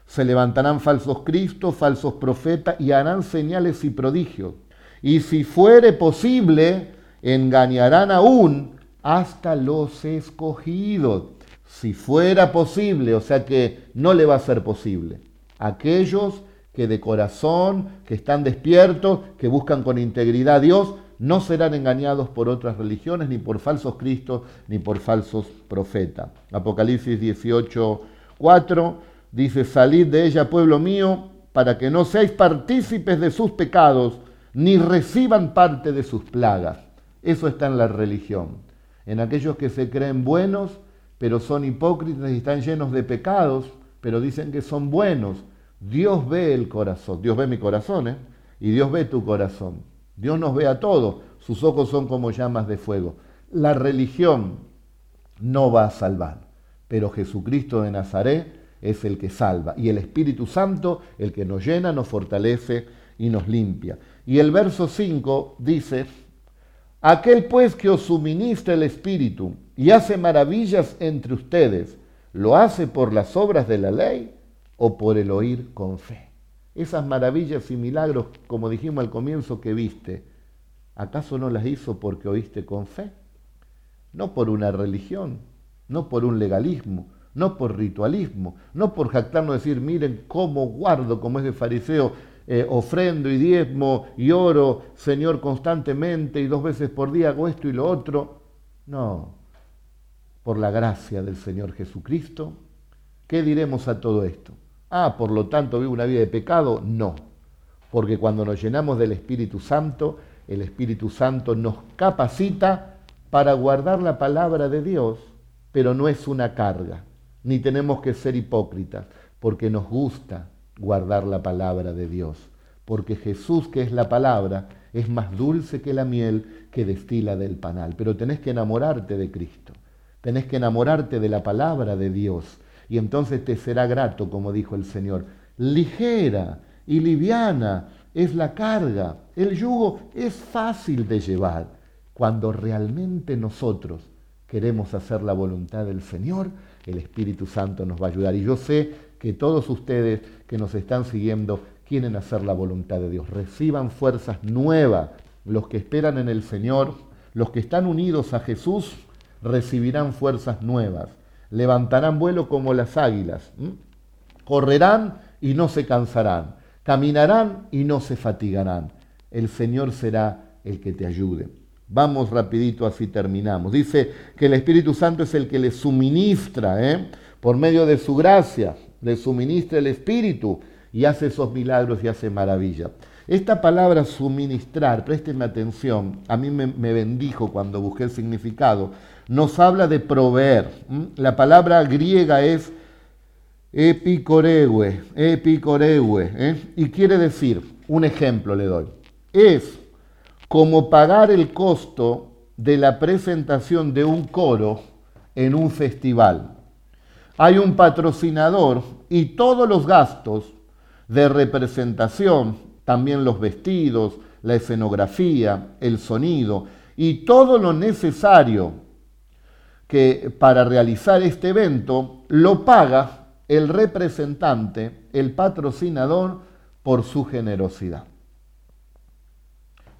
Se levantarán falsos cristos, falsos profetas y harán señales y prodigios y si fuere posible, engañarán aún hasta los escogidos. Si fuera posible, o sea que no le va a ser posible. Aquellos que de corazón, que están despiertos, que buscan con integridad a Dios, no serán engañados por otras religiones, ni por falsos cristos, ni por falsos profetas. Apocalipsis 18, 4 dice, salid de ella, pueblo mío, para que no seáis partícipes de sus pecados, ni reciban parte de sus plagas. Eso está en la religión. En aquellos que se creen buenos, pero son hipócritas y están llenos de pecados, pero dicen que son buenos. Dios ve el corazón, Dios ve mi corazón, ¿eh? y Dios ve tu corazón. Dios nos ve a todos, sus ojos son como llamas de fuego. La religión no va a salvar, pero Jesucristo de Nazaret es el que salva, y el Espíritu Santo el que nos llena, nos fortalece y nos limpia. Y el verso 5 dice, aquel pues que os suministra el Espíritu y hace maravillas entre ustedes, ¿lo hace por las obras de la ley o por el oír con fe? Esas maravillas y milagros, como dijimos al comienzo que viste, ¿acaso no las hizo porque oíste con fe? No por una religión, no por un legalismo, no por ritualismo, no por jactarnos decir, miren cómo guardo, como es de fariseo, eh, ofrendo y diezmo y oro, Señor, constantemente y dos veces por día hago esto y lo otro. No, por la gracia del Señor Jesucristo. ¿Qué diremos a todo esto? Ah, por lo tanto, ¿vivo una vida de pecado? No, porque cuando nos llenamos del Espíritu Santo, el Espíritu Santo nos capacita para guardar la palabra de Dios, pero no es una carga, ni tenemos que ser hipócritas, porque nos gusta, guardar la palabra de Dios, porque Jesús, que es la palabra, es más dulce que la miel que destila del panal. Pero tenés que enamorarte de Cristo, tenés que enamorarte de la palabra de Dios, y entonces te será grato, como dijo el Señor. Ligera y liviana es la carga, el yugo es fácil de llevar. Cuando realmente nosotros queremos hacer la voluntad del Señor, el Espíritu Santo nos va a ayudar. Y yo sé que todos ustedes que nos están siguiendo quieren hacer la voluntad de Dios. Reciban fuerzas nuevas. Los que esperan en el Señor, los que están unidos a Jesús, recibirán fuerzas nuevas. Levantarán vuelo como las águilas. Correrán y no se cansarán. Caminarán y no se fatigarán. El Señor será el que te ayude. Vamos rapidito, así terminamos. Dice que el Espíritu Santo es el que le suministra, ¿eh? por medio de su gracia, le suministra el Espíritu y hace esos milagros y hace maravillas. Esta palabra suministrar, présteme atención, a mí me, bendijo cuando busqué el significado, nos habla de proveer. La palabra griega es epicoreue, epicoreue, ¿eh? y quiere decir, un ejemplo le doy, es como pagar el costo de la presentación de un coro en un festival. Hay un patrocinador y todos los gastos de representación, también los vestidos, la escenografía, el sonido y todo lo necesario que para realizar este evento lo paga el representante, el patrocinador, por su generosidad.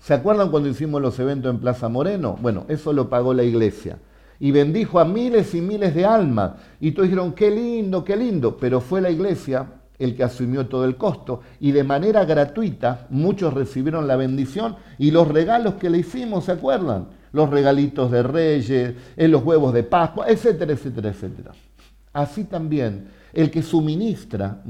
¿Se acuerdan cuando hicimos los eventos en Plaza Moreno? Bueno, eso lo pagó la iglesia. Y bendijo a miles y miles de almas. Y todos dijeron, qué lindo, qué lindo. Pero fue la iglesia el que asumió todo el costo. Y de manera gratuita muchos recibieron la bendición y los regalos que le hicimos, ¿se acuerdan? Los regalitos de reyes, en los huevos de Pascua, etcétera, etcétera, etcétera. Así también, el que suministra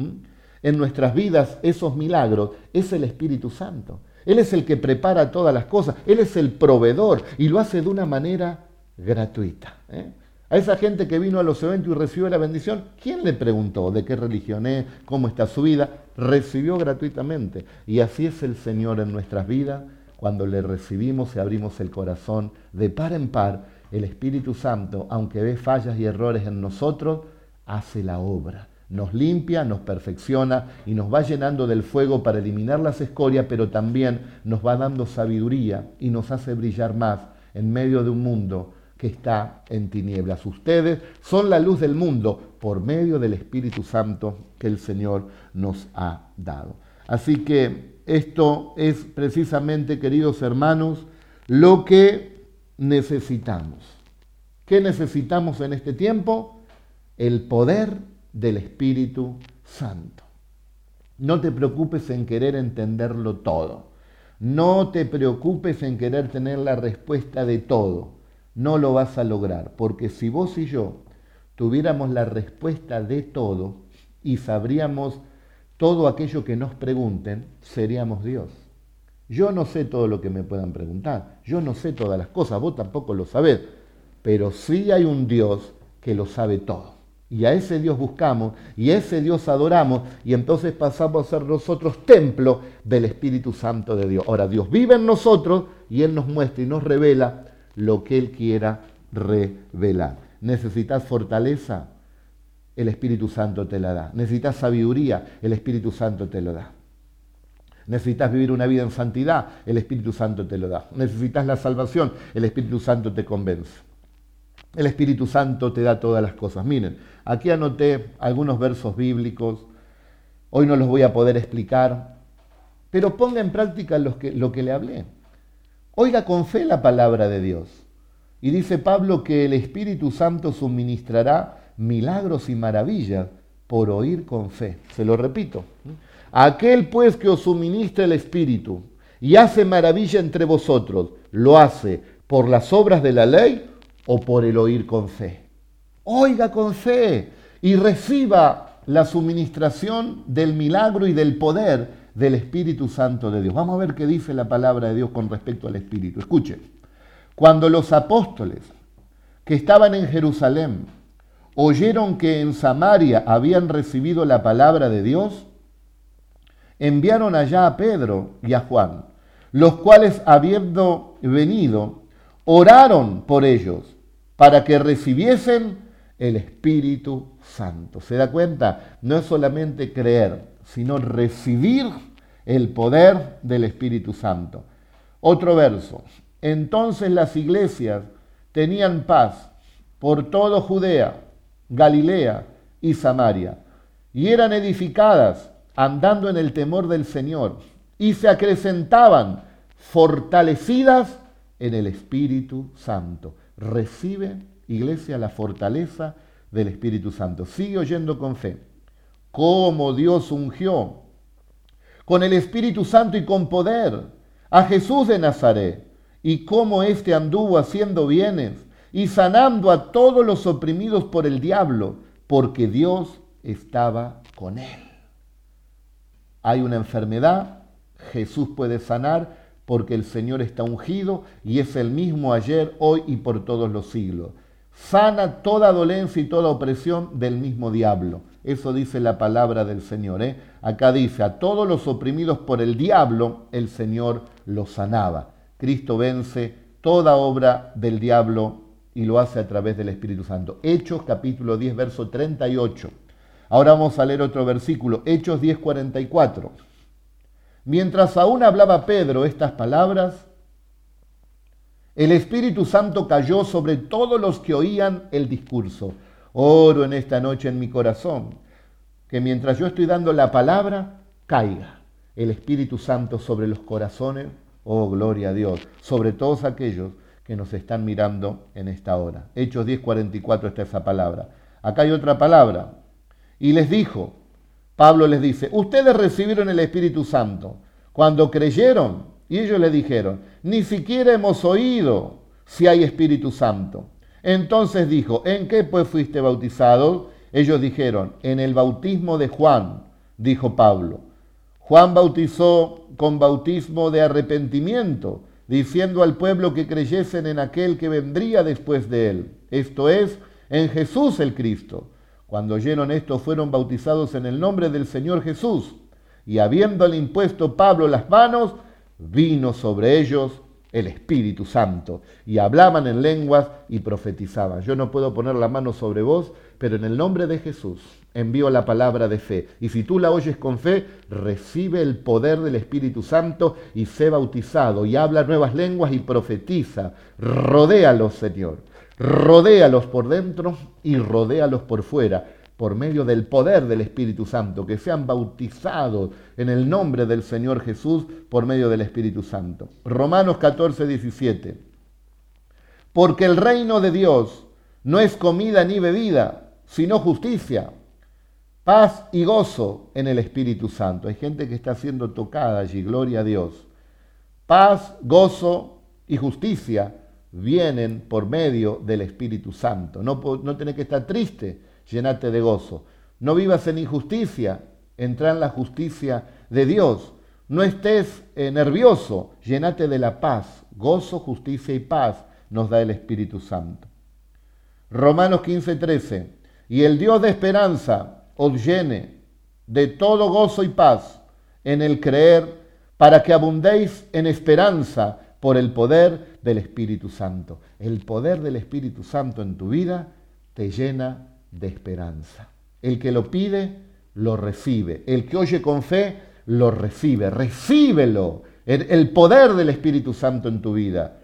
en nuestras vidas esos milagros es el Espíritu Santo. Él es el que prepara todas las cosas, Él es el proveedor y lo hace de una manera gratuita. ¿eh? A esa gente que vino a los eventos y recibió la bendición, ¿quién le preguntó de qué religión es, cómo está su vida? Recibió gratuitamente. Y así es el Señor en nuestras vidas, cuando le recibimos y abrimos el corazón de par en par, el Espíritu Santo, aunque ve fallas y errores en nosotros, hace la obra. Nos limpia, nos perfecciona y nos va llenando del fuego para eliminar las escorias, pero también nos va dando sabiduría y nos hace brillar más en medio de un mundo que está en tinieblas. Ustedes son la luz del mundo por medio del Espíritu Santo que el Señor nos ha dado. Así que esto es precisamente, queridos hermanos, lo que necesitamos. ¿Qué necesitamos en este tiempo? El poder del Espíritu Santo. No te preocupes en querer entenderlo todo. No te preocupes en querer tener la respuesta de todo no lo vas a lograr, porque si vos y yo tuviéramos la respuesta de todo y sabríamos todo aquello que nos pregunten, seríamos Dios. Yo no sé todo lo que me puedan preguntar, yo no sé todas las cosas, vos tampoco lo sabés, pero sí hay un Dios que lo sabe todo. Y a ese Dios buscamos y a ese Dios adoramos y entonces pasamos a ser nosotros templo del Espíritu Santo de Dios. Ahora Dios vive en nosotros y Él nos muestra y nos revela lo que Él quiera revelar. ¿Necesitas fortaleza? El Espíritu Santo te la da. ¿Necesitas sabiduría? El Espíritu Santo te lo da. ¿Necesitas vivir una vida en santidad? El Espíritu Santo te lo da. ¿Necesitas la salvación? El Espíritu Santo te convence. El Espíritu Santo te da todas las cosas. Miren, aquí anoté algunos versos bíblicos. Hoy no los voy a poder explicar, pero ponga en práctica que, lo que le hablé. Oiga con fe la palabra de Dios. Y dice Pablo que el Espíritu Santo suministrará milagros y maravillas por oír con fe. Se lo repito. Aquel pues que os suministra el Espíritu y hace maravilla entre vosotros, ¿lo hace por las obras de la ley o por el oír con fe? Oiga con fe y reciba la suministración del milagro y del poder del Espíritu Santo de Dios. Vamos a ver qué dice la palabra de Dios con respecto al Espíritu. Escuchen, cuando los apóstoles que estaban en Jerusalén oyeron que en Samaria habían recibido la palabra de Dios, enviaron allá a Pedro y a Juan, los cuales habiendo venido, oraron por ellos para que recibiesen el Espíritu Santo. ¿Se da cuenta? No es solamente creer, sino recibir el poder del Espíritu Santo. Otro verso. Entonces las iglesias tenían paz por todo Judea, Galilea y Samaria, y eran edificadas andando en el temor del Señor, y se acrecentaban fortalecidas en el Espíritu Santo. Recibe, iglesia, la fortaleza del Espíritu Santo. Sigue oyendo con fe cómo Dios ungió con el Espíritu Santo y con poder a Jesús de Nazaret y cómo éste anduvo haciendo bienes y sanando a todos los oprimidos por el diablo, porque Dios estaba con él. Hay una enfermedad, Jesús puede sanar porque el Señor está ungido y es el mismo ayer, hoy y por todos los siglos. Sana toda dolencia y toda opresión del mismo diablo. Eso dice la palabra del Señor. ¿eh? Acá dice, a todos los oprimidos por el diablo, el Señor los sanaba. Cristo vence toda obra del diablo y lo hace a través del Espíritu Santo. Hechos capítulo 10, verso 38. Ahora vamos a leer otro versículo, Hechos 10, 44. Mientras aún hablaba Pedro estas palabras, el Espíritu Santo cayó sobre todos los que oían el discurso. Oro en esta noche en mi corazón, que mientras yo estoy dando la palabra, caiga el Espíritu Santo sobre los corazones, oh gloria a Dios, sobre todos aquellos que nos están mirando en esta hora. Hechos 10:44 está esa palabra. Acá hay otra palabra. Y les dijo, Pablo les dice, ustedes recibieron el Espíritu Santo cuando creyeron. Y ellos le dijeron, ni siquiera hemos oído si hay Espíritu Santo. Entonces dijo, ¿en qué pues fuiste bautizado? Ellos dijeron, en el bautismo de Juan, dijo Pablo. Juan bautizó con bautismo de arrepentimiento, diciendo al pueblo que creyesen en aquel que vendría después de él, esto es, en Jesús el Cristo. Cuando oyeron esto fueron bautizados en el nombre del Señor Jesús. Y habiéndole impuesto Pablo las manos, vino sobre ellos el Espíritu Santo. Y hablaban en lenguas y profetizaban. Yo no puedo poner la mano sobre vos, pero en el nombre de Jesús envío la palabra de fe. Y si tú la oyes con fe, recibe el poder del Espíritu Santo y sé bautizado y habla nuevas lenguas y profetiza. Rodéalos, Señor. Rodéalos por dentro y rodéalos por fuera, por medio del poder del Espíritu Santo, que sean bautizados en el nombre del Señor Jesús por medio del Espíritu Santo. Romanos 14, 17. Porque el reino de Dios no es comida ni bebida, sino justicia, paz y gozo en el Espíritu Santo. Hay gente que está siendo tocada allí, gloria a Dios. Paz, gozo y justicia vienen por medio del Espíritu Santo. No, no tenés que estar triste, llenate de gozo. No vivas en injusticia, entra en la justicia de Dios. No estés eh, nervioso, llenate de la paz. Gozo, justicia y paz nos da el Espíritu Santo. Romanos 15, 13. Y el Dios de esperanza os llene de todo gozo y paz en el creer, para que abundéis en esperanza por el poder del Espíritu Santo. El poder del Espíritu Santo en tu vida te llena de esperanza. El que lo pide, lo recibe. El que oye con fe, lo recibe. Recíbelo. El, poder del Espíritu Santo en tu vida.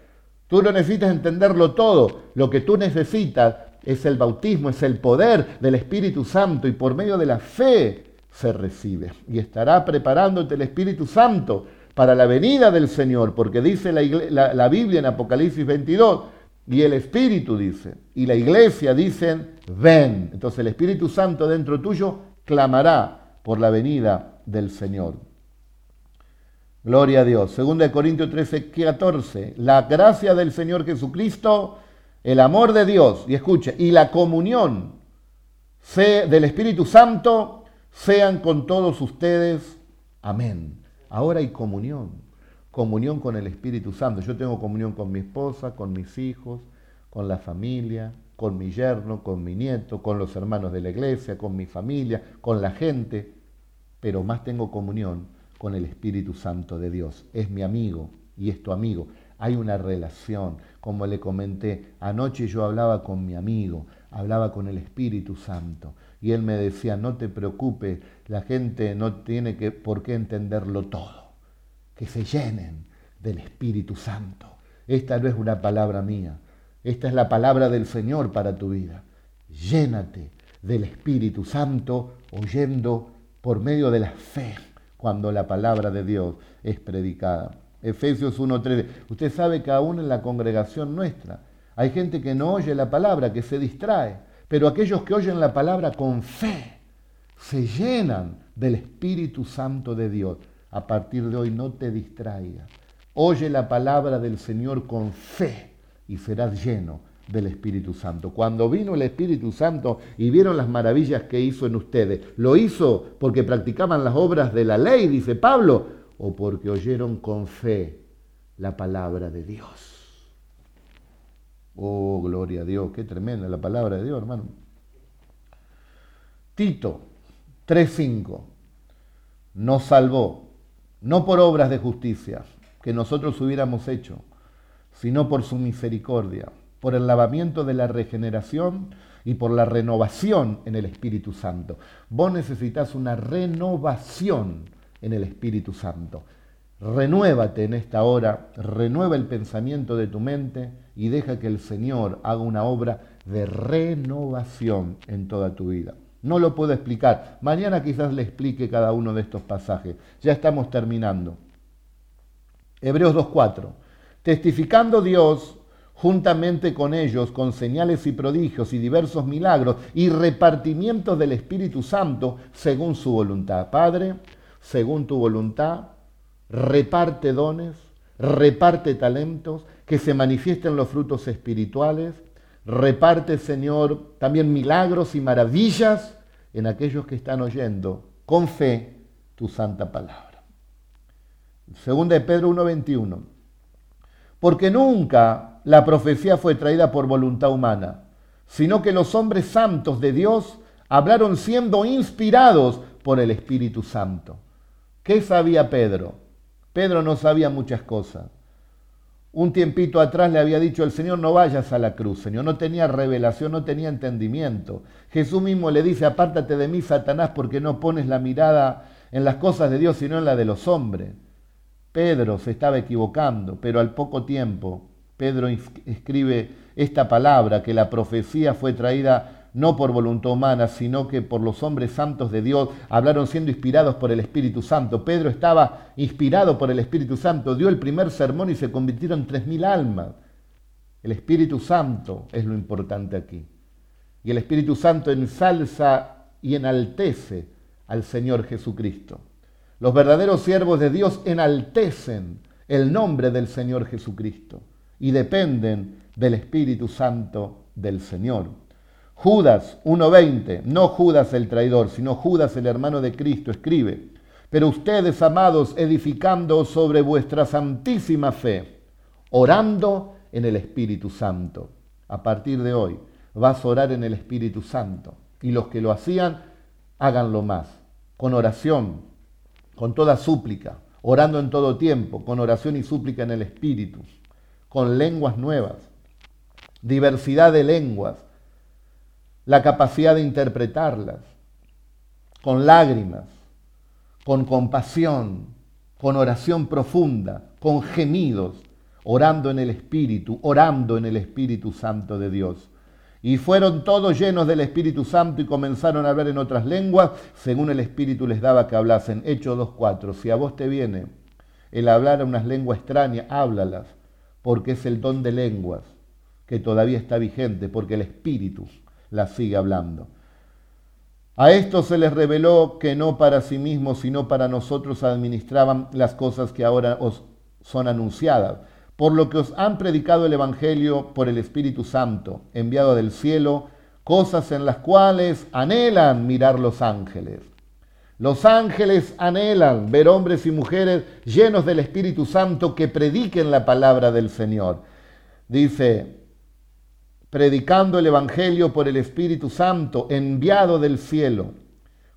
Tú no necesitas entenderlo todo. Lo que tú necesitas es el bautismo, es el poder del Espíritu Santo y por medio de la fe se recibe. Y estará preparándote el Espíritu Santo para la venida del Señor, porque dice la, Biblia en Apocalipsis 22, y el Espíritu dice, y la iglesia dicen, ven. Entonces el Espíritu Santo dentro tuyo clamará por la venida del Señor. Gloria a Dios. 2 Corintios 13, 14. La gracia del Señor Jesucristo, el amor de Dios, y escuche, y la comunión del Espíritu Santo sean con todos ustedes. Amén. Ahora hay comunión, comunión con el Espíritu Santo. Yo tengo comunión con mi esposa, con mis hijos, con la familia, con mi yerno, con mi nieto, con los hermanos de la iglesia, con mi familia, con la gente, pero más tengo comunión con el Espíritu Santo de Dios. Es mi amigo y es tu amigo. Hay una relación, como le comenté, anoche yo hablaba con mi amigo, hablaba con el Espíritu Santo y él me decía, no te preocupes, la gente no tiene que, por qué entenderlo todo, que se llenen del Espíritu Santo. Esta no es una palabra mía, esta es la palabra del Señor para tu vida. Llénate del Espíritu Santo oyendo por medio de la fe cuando la palabra de Dios es predicada. Efesios 1.3. Usted sabe que aún en la congregación nuestra hay gente que no oye la palabra, que se distrae. Pero aquellos que oyen la palabra con fe se llenan del Espíritu Santo de Dios. A partir de hoy no te distraigas. Oye la palabra del Señor con fe y serás lleno del Espíritu Santo. Cuando vino el Espíritu Santo y vieron las maravillas que hizo en ustedes, lo hizo porque practicaban las obras de la ley, dice Pablo, o porque oyeron con fe la palabra de Dios. Oh, gloria a Dios, qué tremenda la palabra de Dios, hermano. Tito 3.5 nos salvó, no por obras de justicia que nosotros hubiéramos hecho, sino por su misericordia, por el lavamiento de la regeneración y por la renovación en el Espíritu Santo. Vos necesitas una renovación en el Espíritu Santo. Renuévate en esta hora, renueva el pensamiento de tu mente y deja que el Señor haga una obra de renovación en toda tu vida. No lo puedo explicar. Mañana quizás le explique cada uno de estos pasajes. Ya estamos terminando. Hebreos 2.4. Testificando Dios juntamente con ellos, con señales y prodigios y diversos milagros y repartimientos del Espíritu Santo según su voluntad. Padre, según tu voluntad, reparte dones, reparte talentos, que se manifiesten los frutos espirituales, reparte, Señor, también milagros y maravillas en aquellos que están oyendo con fe tu santa palabra. Segunda de Pedro 1.21. Porque nunca la profecía fue traída por voluntad humana, sino que los hombres santos de Dios hablaron siendo inspirados por el Espíritu Santo. ¿Qué sabía Pedro? Pedro no sabía muchas cosas. Un tiempito atrás le había dicho el Señor, no vayas a la cruz, Señor. No tenía revelación, no tenía entendimiento. Jesús mismo le dice, apártate de mí, Satanás, porque no pones la mirada en las cosas de Dios, sino en la de los hombres. Pedro se estaba equivocando, pero al poco tiempo Pedro escribe esta palabra, que la profecía fue traída no por voluntad humana, sino que por los hombres santos de Dios, hablaron siendo inspirados por el Espíritu Santo. Pedro estaba inspirado por el Espíritu Santo, dio el primer sermón y se convirtieron tres mil almas. El Espíritu Santo es lo importante aquí. Y el Espíritu Santo ensalza y enaltece al Señor Jesucristo. Los verdaderos siervos de Dios enaltecen el nombre del Señor Jesucristo y dependen del Espíritu Santo del Señor. Judas 1.20, no Judas el traidor, sino Judas el hermano de Cristo, escribe, pero ustedes, amados, edificando sobre vuestra santísima fe, orando en el Espíritu Santo. A partir de hoy vas a orar en el Espíritu Santo. Y los que lo hacían, háganlo más, con oración, con toda súplica, orando en todo tiempo, con oración y súplica en el Espíritu, con lenguas nuevas, diversidad de lenguas, la capacidad de interpretarlas, con lágrimas, con compasión, con oración profunda, con gemidos, orando en el Espíritu, orando en el Espíritu Santo de Dios. Y fueron todos llenos del Espíritu Santo y comenzaron a hablar en otras lenguas, según el Espíritu les daba que hablasen. Hechos 2.4. Si a vos te viene el hablar en unas lenguas extrañas, háblalas, porque es el don de lenguas que todavía está vigente, porque el Espíritu la sigue hablando. A esto se les reveló que no para sí mismos, sino para nosotros administraban las cosas que ahora os son anunciadas, por lo que os han predicado el Evangelio por el Espíritu Santo, enviado del cielo, cosas en las cuales anhelan mirar los ángeles. Los ángeles anhelan ver hombres y mujeres llenos del Espíritu Santo que prediquen la palabra del Señor. Dice, predicando el Evangelio por el Espíritu Santo enviado del cielo,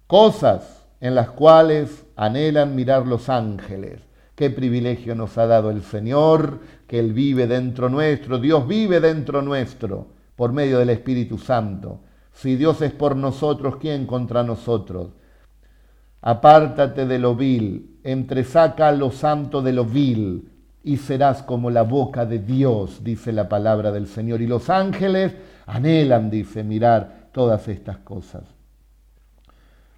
cosas en las cuales anhelan mirar los ángeles. Qué privilegio nos ha dado el Señor, que Él vive dentro nuestro, Dios vive dentro nuestro por medio del Espíritu Santo. Si Dios es por nosotros, ¿quién contra nosotros? Apártate de lo vil, entresaca lo santo de lo vil, y serás como la boca de Dios, dice la palabra del Señor. Y los ángeles anhelan, dice, mirar todas estas cosas.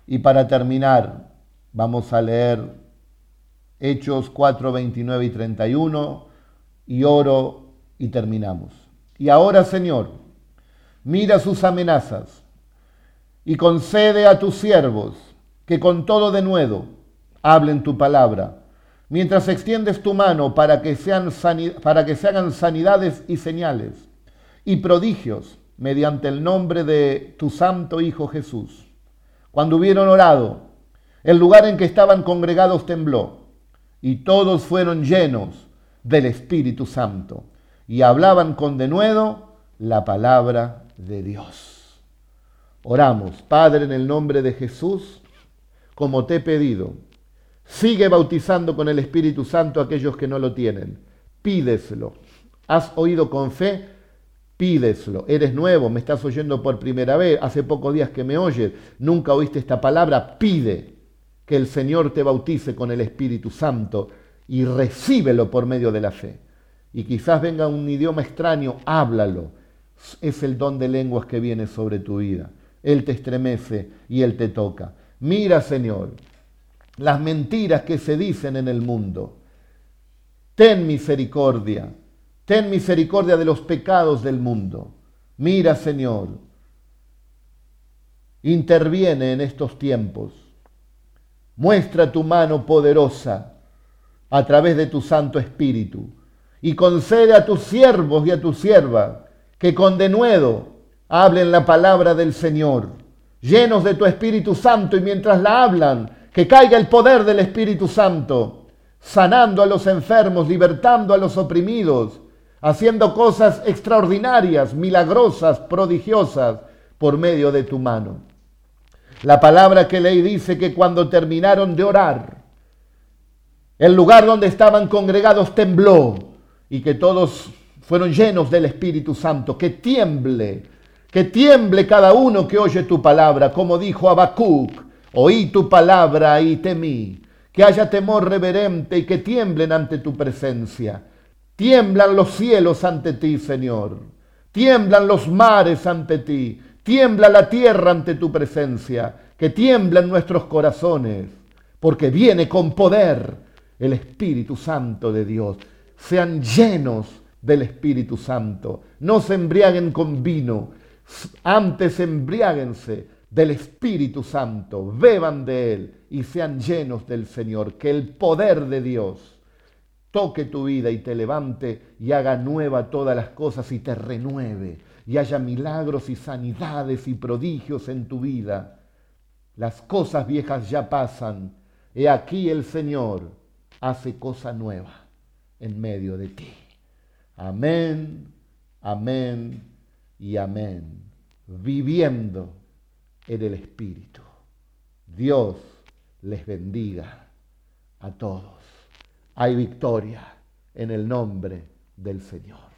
Y para terminar, vamos a leer Hechos 4, 29 y 31 y oro y terminamos. Y ahora, Señor, mira sus amenazas y concede a tus siervos que con todo denuedo hablen tu palabra mientras extiendes tu mano para que, sean para que se hagan sanidades y señales y prodigios mediante el nombre de tu santo Hijo Jesús. Cuando hubieron orado, el lugar en que estaban congregados tembló, y todos fueron llenos del Espíritu Santo y hablaban con denuedo la palabra de Dios. Oramos, Padre, en el nombre de Jesús, como te he pedido, sigue bautizando con el Espíritu Santo a aquellos que no lo tienen. Pídeselo. ¿Has oído con fe? Pídeselo. Eres nuevo, me estás oyendo por primera vez, hace pocos días que me oyes, nunca oíste esta palabra, pide que el Señor te bautice con el Espíritu Santo y recíbelo por medio de la fe. Y quizás venga un idioma extraño, háblalo. Es el don de lenguas que viene sobre tu vida. Él te estremece y Él te toca. Mira, Señor, las mentiras que se dicen en el mundo. Ten misericordia. Ten misericordia de los pecados del mundo. Mira, Señor, interviene en estos tiempos Muestra tu mano poderosa a través de tu Santo Espíritu y concede a tus siervos y a tus siervas que con denuedo hablen la palabra del Señor, llenos de tu Espíritu Santo y mientras la hablan, que caiga el poder del Espíritu Santo, sanando a los enfermos, libertando a los oprimidos, haciendo cosas extraordinarias, milagrosas, prodigiosas por medio de tu mano. La palabra que leí dice que cuando terminaron de orar, el lugar donde estaban congregados tembló y que todos fueron llenos del Espíritu Santo. Que tiemble, que tiemble cada uno que oye tu palabra, como dijo Habacuc, oí tu palabra y temí. Que haya temor reverente y que tiemblen ante tu presencia. Tiemblan los cielos ante ti, Señor. Tiemblan los mares ante ti. Tiembla la tierra ante tu presencia, que tiemblan nuestros corazones, porque viene con poder el Espíritu Santo de Dios. Sean llenos del Espíritu Santo. No se embriaguen con vino, antes embriáguense del Espíritu Santo, beban de Él y sean llenos del Señor. Que el poder de Dios toque tu vida y te levante y haga nueva todas las cosas y te renueve y haya milagros y sanidades y prodigios en tu vida. Las cosas viejas ya pasan. He aquí el Señor hace cosa nueva en medio de ti. Amén, amén y amén. Viviendo en el Espíritu. Dios les bendiga a todos. Hay victoria en el nombre del Señor.